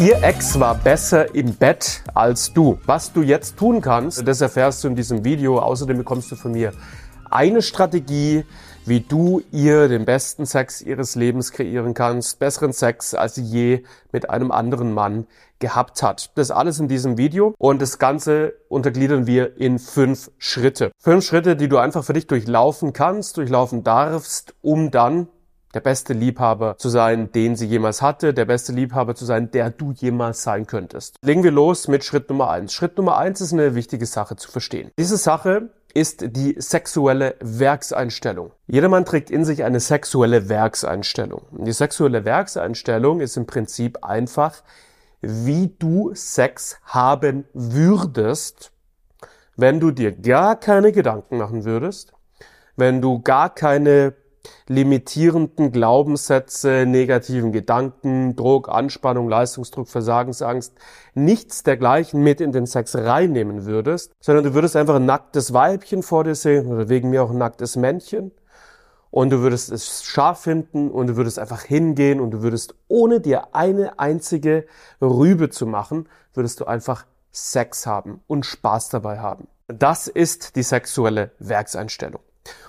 Ihr Ex war besser im Bett als du. Was du jetzt tun kannst, das erfährst du in diesem Video. Außerdem bekommst du von mir eine Strategie, wie du ihr den besten Sex ihres Lebens kreieren kannst. Besseren Sex, als sie je mit einem anderen Mann gehabt hat. Das alles in diesem Video und das Ganze untergliedern wir in fünf Schritte. Fünf Schritte, die du einfach für dich durchlaufen kannst, durchlaufen darfst, um dann der beste Liebhaber zu sein, den sie jemals hatte, der beste Liebhaber zu sein, der du jemals sein könntest. Legen wir los mit Schritt Nummer eins. Schritt Nummer eins ist eine wichtige Sache zu verstehen. Diese Sache ist die sexuelle Werkseinstellung. Jedermann trägt in sich eine sexuelle Werkseinstellung. Die sexuelle Werkseinstellung ist im Prinzip einfach, wie du Sex haben würdest, wenn du dir gar keine Gedanken machen würdest, wenn du gar keine limitierenden Glaubenssätze, negativen Gedanken, Druck, Anspannung, Leistungsdruck, Versagensangst, nichts dergleichen mit in den Sex reinnehmen würdest, sondern du würdest einfach ein nacktes Weibchen vor dir sehen oder wegen mir auch ein nacktes Männchen und du würdest es scharf finden und du würdest einfach hingehen und du würdest ohne dir eine einzige Rübe zu machen, würdest du einfach Sex haben und Spaß dabei haben. Das ist die sexuelle Werkseinstellung.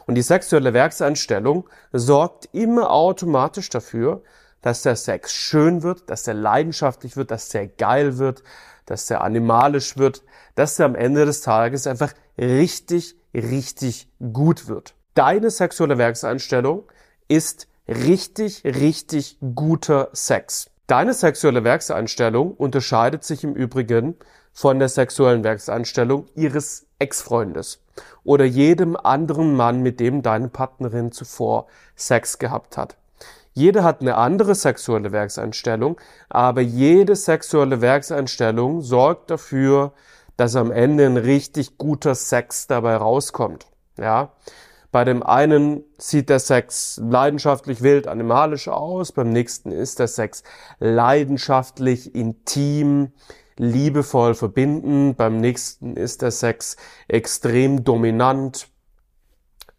Und die sexuelle Werkseinstellung sorgt immer automatisch dafür, dass der Sex schön wird, dass der leidenschaftlich wird, dass der geil wird, dass der animalisch wird, dass der am Ende des Tages einfach richtig, richtig gut wird. Deine sexuelle Werkseinstellung ist richtig, richtig guter Sex. Deine sexuelle Werkseinstellung unterscheidet sich im Übrigen von der sexuellen Werkseinstellung ihres Ex-Freundes oder jedem anderen Mann, mit dem deine Partnerin zuvor Sex gehabt hat. Jeder hat eine andere sexuelle Werkseinstellung, aber jede sexuelle Werkseinstellung sorgt dafür, dass am Ende ein richtig guter Sex dabei rauskommt. Ja. Bei dem einen sieht der Sex leidenschaftlich wild animalisch aus, beim nächsten ist der Sex leidenschaftlich intim, liebevoll verbinden. Beim nächsten ist der Sex extrem dominant.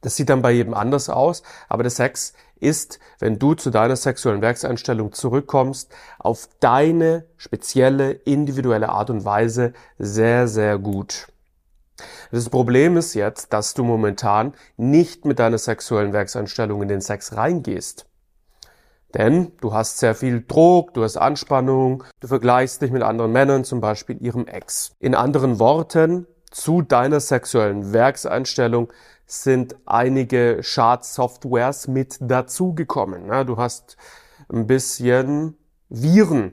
Das sieht dann bei jedem anders aus, aber der Sex ist, wenn du zu deiner sexuellen Werkseinstellung zurückkommst, auf deine spezielle, individuelle Art und Weise sehr, sehr gut. Das Problem ist jetzt, dass du momentan nicht mit deiner sexuellen Werkseinstellung in den Sex reingehst. Denn du hast sehr viel Druck, du hast Anspannung, du vergleichst dich mit anderen Männern, zum Beispiel ihrem Ex. In anderen Worten, zu deiner sexuellen Werkseinstellung sind einige Schadsoftwares mit dazugekommen. Du hast ein bisschen Viren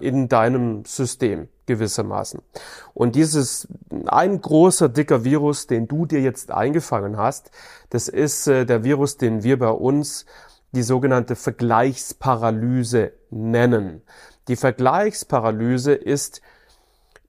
in deinem System gewissermaßen. Und dieses ein großer dicker Virus, den du dir jetzt eingefangen hast, das ist äh, der Virus, den wir bei uns die sogenannte Vergleichsparalyse nennen. Die Vergleichsparalyse ist,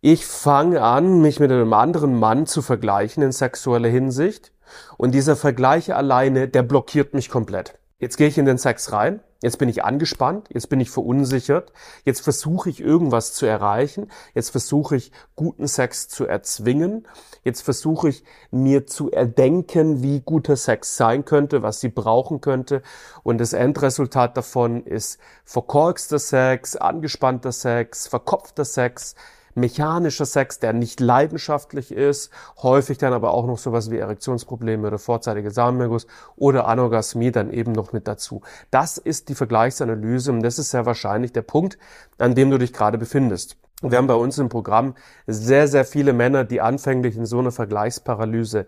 ich fange an, mich mit einem anderen Mann zu vergleichen in sexueller Hinsicht und dieser Vergleich alleine, der blockiert mich komplett. Jetzt gehe ich in den Sex rein. Jetzt bin ich angespannt, jetzt bin ich verunsichert, jetzt versuche ich irgendwas zu erreichen, jetzt versuche ich guten Sex zu erzwingen, jetzt versuche ich mir zu erdenken, wie guter Sex sein könnte, was sie brauchen könnte. Und das Endresultat davon ist verkorkster Sex, angespannter Sex, verkopfter Sex, mechanischer Sex, der nicht leidenschaftlich ist, häufig dann aber auch noch sowas wie Erektionsprobleme oder vorzeitige Samenerguss oder Anorgasmie dann eben noch mit dazu. Das ist die Vergleichsanalyse und das ist sehr wahrscheinlich der Punkt, an dem du dich gerade befindest. Wir haben bei uns im Programm sehr, sehr viele Männer, die anfänglich in so einer Vergleichsparalyse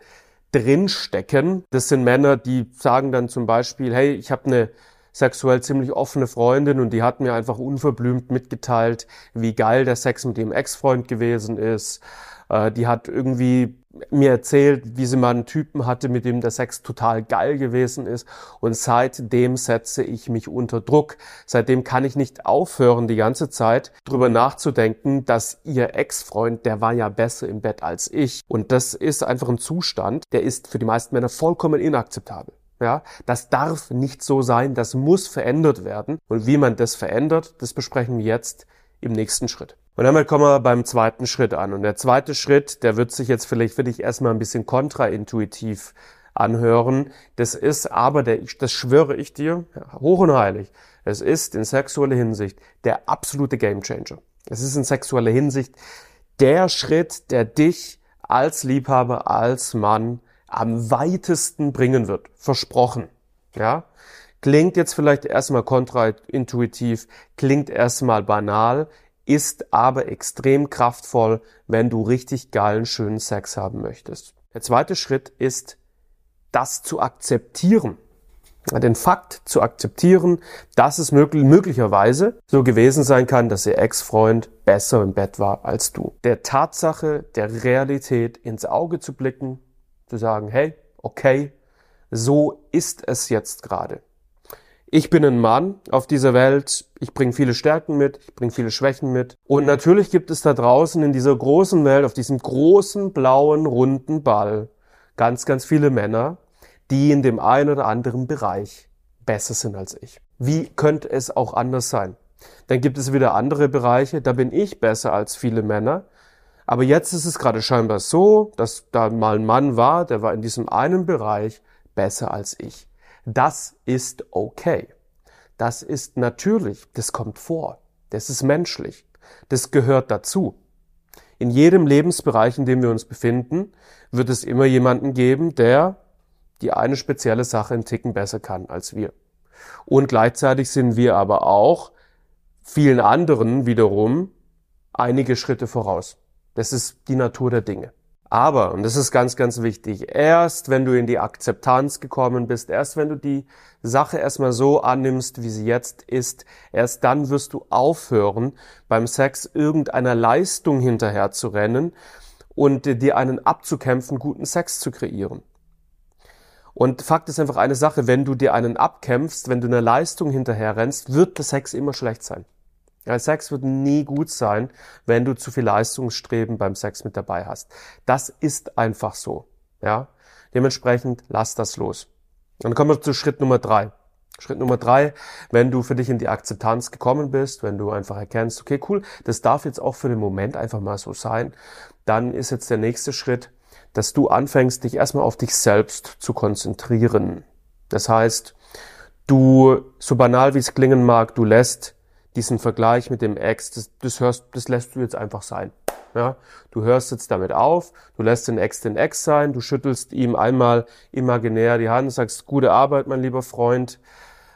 drinstecken. Das sind Männer, die sagen dann zum Beispiel, hey, ich habe eine sexuell ziemlich offene Freundin und die hat mir einfach unverblümt mitgeteilt, wie geil der Sex mit dem Ex-Freund gewesen ist. Äh, die hat irgendwie mir erzählt, wie sie mal einen Typen hatte, mit dem der Sex total geil gewesen ist. Und seitdem setze ich mich unter Druck. Seitdem kann ich nicht aufhören, die ganze Zeit drüber nachzudenken, dass ihr Ex-Freund, der war ja besser im Bett als ich. Und das ist einfach ein Zustand, der ist für die meisten Männer vollkommen inakzeptabel. Ja, das darf nicht so sein, das muss verändert werden. Und wie man das verändert, das besprechen wir jetzt im nächsten Schritt. Und damit kommen wir beim zweiten Schritt an. Und der zweite Schritt, der wird sich jetzt vielleicht für dich erstmal ein bisschen kontraintuitiv anhören. Das ist aber, der, das schwöre ich dir, hoch und heilig, es ist in sexueller Hinsicht der absolute Gamechanger. Es ist in sexueller Hinsicht der Schritt, der dich als Liebhaber, als Mann am weitesten bringen wird. Versprochen. Ja? Klingt jetzt vielleicht erstmal kontraintuitiv, klingt erstmal banal, ist aber extrem kraftvoll, wenn du richtig geilen, schönen Sex haben möchtest. Der zweite Schritt ist, das zu akzeptieren. Den Fakt zu akzeptieren, dass es möglich, möglicherweise so gewesen sein kann, dass ihr Ex-Freund besser im Bett war als du. Der Tatsache, der Realität ins Auge zu blicken, zu sagen, hey, okay, so ist es jetzt gerade. Ich bin ein Mann auf dieser Welt, ich bringe viele Stärken mit, ich bringe viele Schwächen mit. Und natürlich gibt es da draußen in dieser großen Welt, auf diesem großen, blauen, runden Ball, ganz, ganz viele Männer, die in dem einen oder anderen Bereich besser sind als ich. Wie könnte es auch anders sein? Dann gibt es wieder andere Bereiche, da bin ich besser als viele Männer. Aber jetzt ist es gerade scheinbar so, dass da mal ein Mann war, der war in diesem einen Bereich besser als ich. Das ist okay. Das ist natürlich, das kommt vor. Das ist menschlich. Das gehört dazu. In jedem Lebensbereich, in dem wir uns befinden, wird es immer jemanden geben, der die eine spezielle Sache einen Ticken besser kann als wir. Und gleichzeitig sind wir aber auch vielen anderen wiederum einige Schritte voraus. Das ist die Natur der Dinge. Aber, und das ist ganz, ganz wichtig, erst wenn du in die Akzeptanz gekommen bist, erst wenn du die Sache erstmal so annimmst, wie sie jetzt ist, erst dann wirst du aufhören, beim Sex irgendeiner Leistung hinterher zu rennen und dir einen abzukämpfen, guten Sex zu kreieren. Und Fakt ist einfach eine Sache, wenn du dir einen abkämpfst, wenn du einer Leistung hinterher rennst, wird der Sex immer schlecht sein. Sex wird nie gut sein, wenn du zu viel Leistungsstreben beim Sex mit dabei hast. Das ist einfach so. Ja, dementsprechend lass das los. dann kommen wir zu Schritt Nummer drei. Schritt Nummer drei, wenn du für dich in die Akzeptanz gekommen bist, wenn du einfach erkennst, okay, cool, das darf jetzt auch für den Moment einfach mal so sein, dann ist jetzt der nächste Schritt, dass du anfängst, dich erstmal auf dich selbst zu konzentrieren. Das heißt, du, so banal wie es klingen mag, du lässt diesen Vergleich mit dem Ex, das, das hörst, das lässt du jetzt einfach sein. Ja, du hörst jetzt damit auf, du lässt den Ex den Ex sein, du schüttelst ihm einmal imaginär die Hand, sagst, gute Arbeit, mein lieber Freund,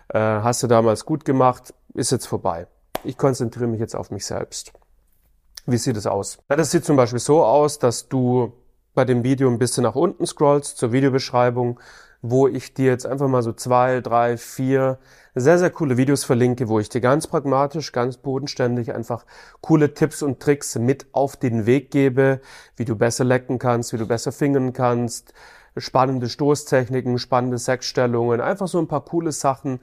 äh, hast du damals gut gemacht, ist jetzt vorbei. Ich konzentriere mich jetzt auf mich selbst. Wie sieht es aus? Ja, das sieht zum Beispiel so aus, dass du bei dem Video ein bisschen nach unten scrollst zur Videobeschreibung, wo ich dir jetzt einfach mal so zwei, drei, vier sehr, sehr coole Videos verlinke, wo ich dir ganz pragmatisch, ganz bodenständig einfach coole Tipps und Tricks mit auf den Weg gebe, wie du besser lecken kannst, wie du besser fingern kannst, spannende Stoßtechniken, spannende Sexstellungen, einfach so ein paar coole Sachen,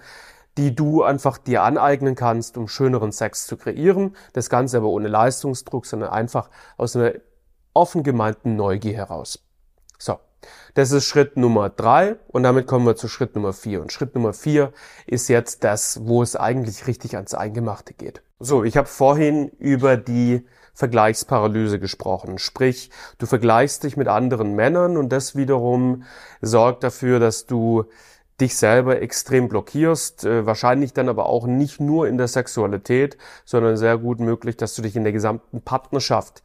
die du einfach dir aneignen kannst, um schöneren Sex zu kreieren. Das Ganze aber ohne Leistungsdruck, sondern einfach aus einer offen gemeinten Neugier heraus. So. Das ist Schritt Nummer drei und damit kommen wir zu Schritt Nummer vier. Und Schritt Nummer vier ist jetzt das, wo es eigentlich richtig ans Eingemachte geht. So, ich habe vorhin über die Vergleichsparalyse gesprochen. Sprich, du vergleichst dich mit anderen Männern und das wiederum sorgt dafür, dass du dich selber extrem blockierst, äh, wahrscheinlich dann aber auch nicht nur in der Sexualität, sondern sehr gut möglich, dass du dich in der gesamten Partnerschaft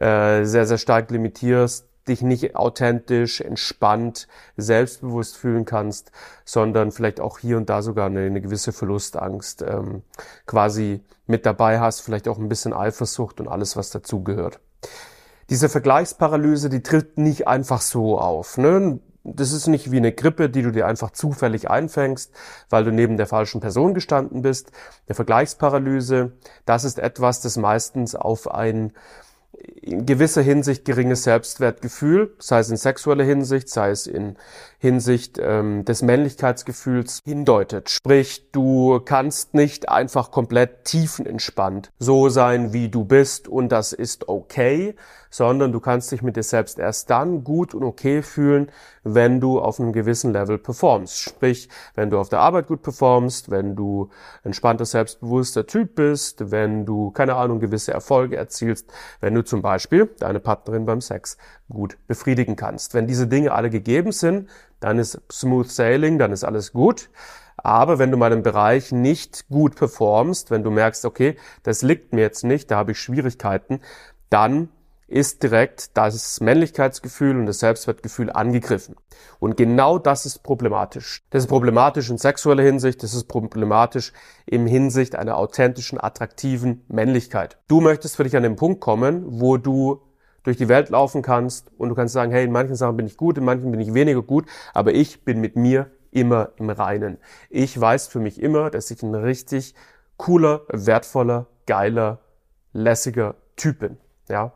äh, sehr, sehr stark limitierst, dich nicht authentisch, entspannt, selbstbewusst fühlen kannst, sondern vielleicht auch hier und da sogar eine, eine gewisse Verlustangst ähm, quasi mit dabei hast, vielleicht auch ein bisschen Eifersucht und alles, was dazugehört. Diese Vergleichsparalyse, die tritt nicht einfach so auf. Ne? Das ist nicht wie eine Grippe, die du dir einfach zufällig einfängst, weil du neben der falschen Person gestanden bist. Eine Vergleichsparalyse, das ist etwas, das meistens auf ein in gewisser Hinsicht geringes Selbstwertgefühl, sei es in sexueller Hinsicht, sei es in Hinsicht ähm, des Männlichkeitsgefühls hindeutet. Sprich, du kannst nicht einfach komplett tiefenentspannt so sein, wie du bist und das ist okay, sondern du kannst dich mit dir selbst erst dann gut und okay fühlen, wenn du auf einem gewissen Level performst. Sprich, wenn du auf der Arbeit gut performst, wenn du entspannter, selbstbewusster Typ bist, wenn du, keine Ahnung, gewisse Erfolge erzielst, wenn du zum Beispiel deine Partnerin beim Sex gut befriedigen kannst. Wenn diese Dinge alle gegeben sind, dann ist smooth sailing, dann ist alles gut. Aber wenn du mal im Bereich nicht gut performst, wenn du merkst, okay, das liegt mir jetzt nicht, da habe ich Schwierigkeiten, dann ist direkt das Männlichkeitsgefühl und das Selbstwertgefühl angegriffen. Und genau das ist problematisch. Das ist problematisch in sexueller Hinsicht, das ist problematisch im Hinsicht einer authentischen, attraktiven Männlichkeit. Du möchtest für dich an den Punkt kommen, wo du durch die Welt laufen kannst und du kannst sagen, hey, in manchen Sachen bin ich gut, in manchen bin ich weniger gut, aber ich bin mit mir immer im Reinen. Ich weiß für mich immer, dass ich ein richtig cooler, wertvoller, geiler, lässiger Typ bin. Ja,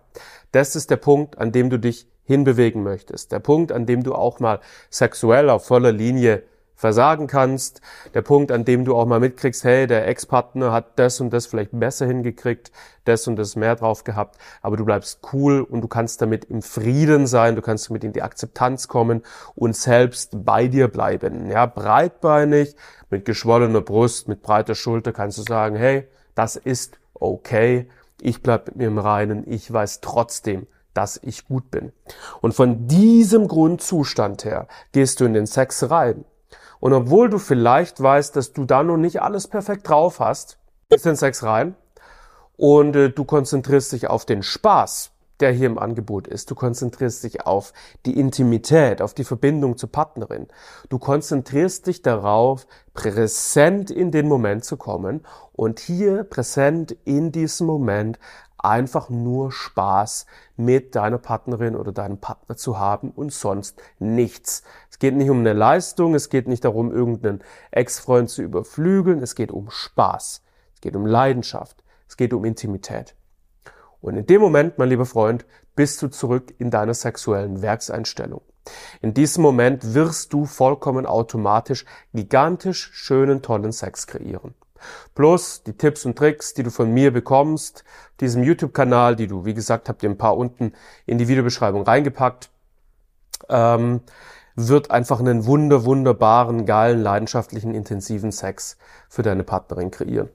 das ist der Punkt, an dem du dich hinbewegen möchtest. Der Punkt, an dem du auch mal sexuell auf voller Linie versagen kannst. Der Punkt, an dem du auch mal mitkriegst, hey, der Ex-Partner hat das und das vielleicht besser hingekriegt, das und das mehr drauf gehabt, aber du bleibst cool und du kannst damit im Frieden sein, du kannst damit in die Akzeptanz kommen und selbst bei dir bleiben. Ja, breitbeinig, mit geschwollener Brust, mit breiter Schulter kannst du sagen, hey, das ist okay ich bleib mit mir im Reinen, ich weiß trotzdem, dass ich gut bin. Und von diesem Grundzustand her gehst du in den Sex rein. Und obwohl du vielleicht weißt, dass du da noch nicht alles perfekt drauf hast, gehst in Sex rein und äh, du konzentrierst dich auf den Spaß der hier im Angebot ist. Du konzentrierst dich auf die Intimität, auf die Verbindung zur Partnerin. Du konzentrierst dich darauf, präsent in den Moment zu kommen und hier präsent in diesem Moment einfach nur Spaß mit deiner Partnerin oder deinem Partner zu haben und sonst nichts. Es geht nicht um eine Leistung, es geht nicht darum, irgendeinen Ex-Freund zu überflügeln, es geht um Spaß, es geht um Leidenschaft, es geht um Intimität. Und in dem Moment, mein lieber Freund, bist du zurück in deiner sexuellen Werkseinstellung. In diesem Moment wirst du vollkommen automatisch gigantisch schönen, tollen Sex kreieren. Plus die Tipps und Tricks, die du von mir bekommst, diesem YouTube-Kanal, die du, wie gesagt, habt ihr ein paar unten in die Videobeschreibung reingepackt, ähm, wird einfach einen wunder, wunderbaren, geilen, leidenschaftlichen, intensiven Sex für deine Partnerin kreieren.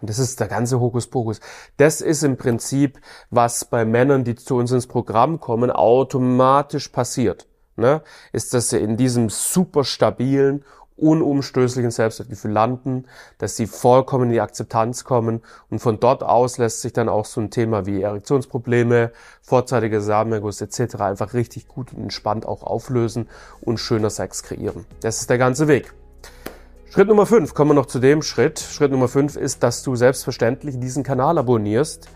Und das ist der ganze Hokuspokus. Das ist im Prinzip, was bei Männern, die zu uns ins Programm kommen, automatisch passiert. Ne? Ist, dass sie in diesem super stabilen, unumstößlichen Selbstwertgefühl landen, dass sie vollkommen in die Akzeptanz kommen und von dort aus lässt sich dann auch so ein Thema wie Erektionsprobleme, vorzeitiger Samenerguss etc. einfach richtig gut und entspannt auch auflösen und schöner Sex kreieren. Das ist der ganze Weg. Schritt Nummer 5, kommen wir noch zu dem Schritt. Schritt Nummer 5 ist, dass du selbstverständlich diesen Kanal abonnierst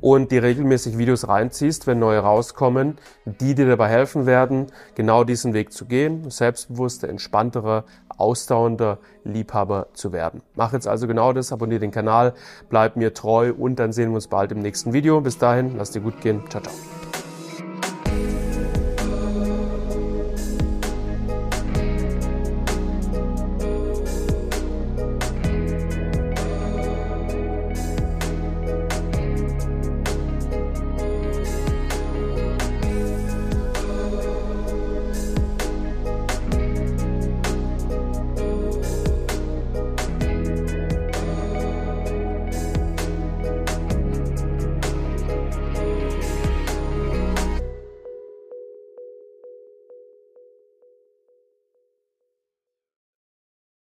und dir regelmäßig Videos reinziehst, wenn neue rauskommen, die dir dabei helfen werden, genau diesen Weg zu gehen, selbstbewusster, entspannterer, ausdauernder Liebhaber zu werden. Mach jetzt also genau das, abonniere den Kanal, bleib mir treu und dann sehen wir uns bald im nächsten Video. Bis dahin, lass dir gut gehen. Ciao, ciao.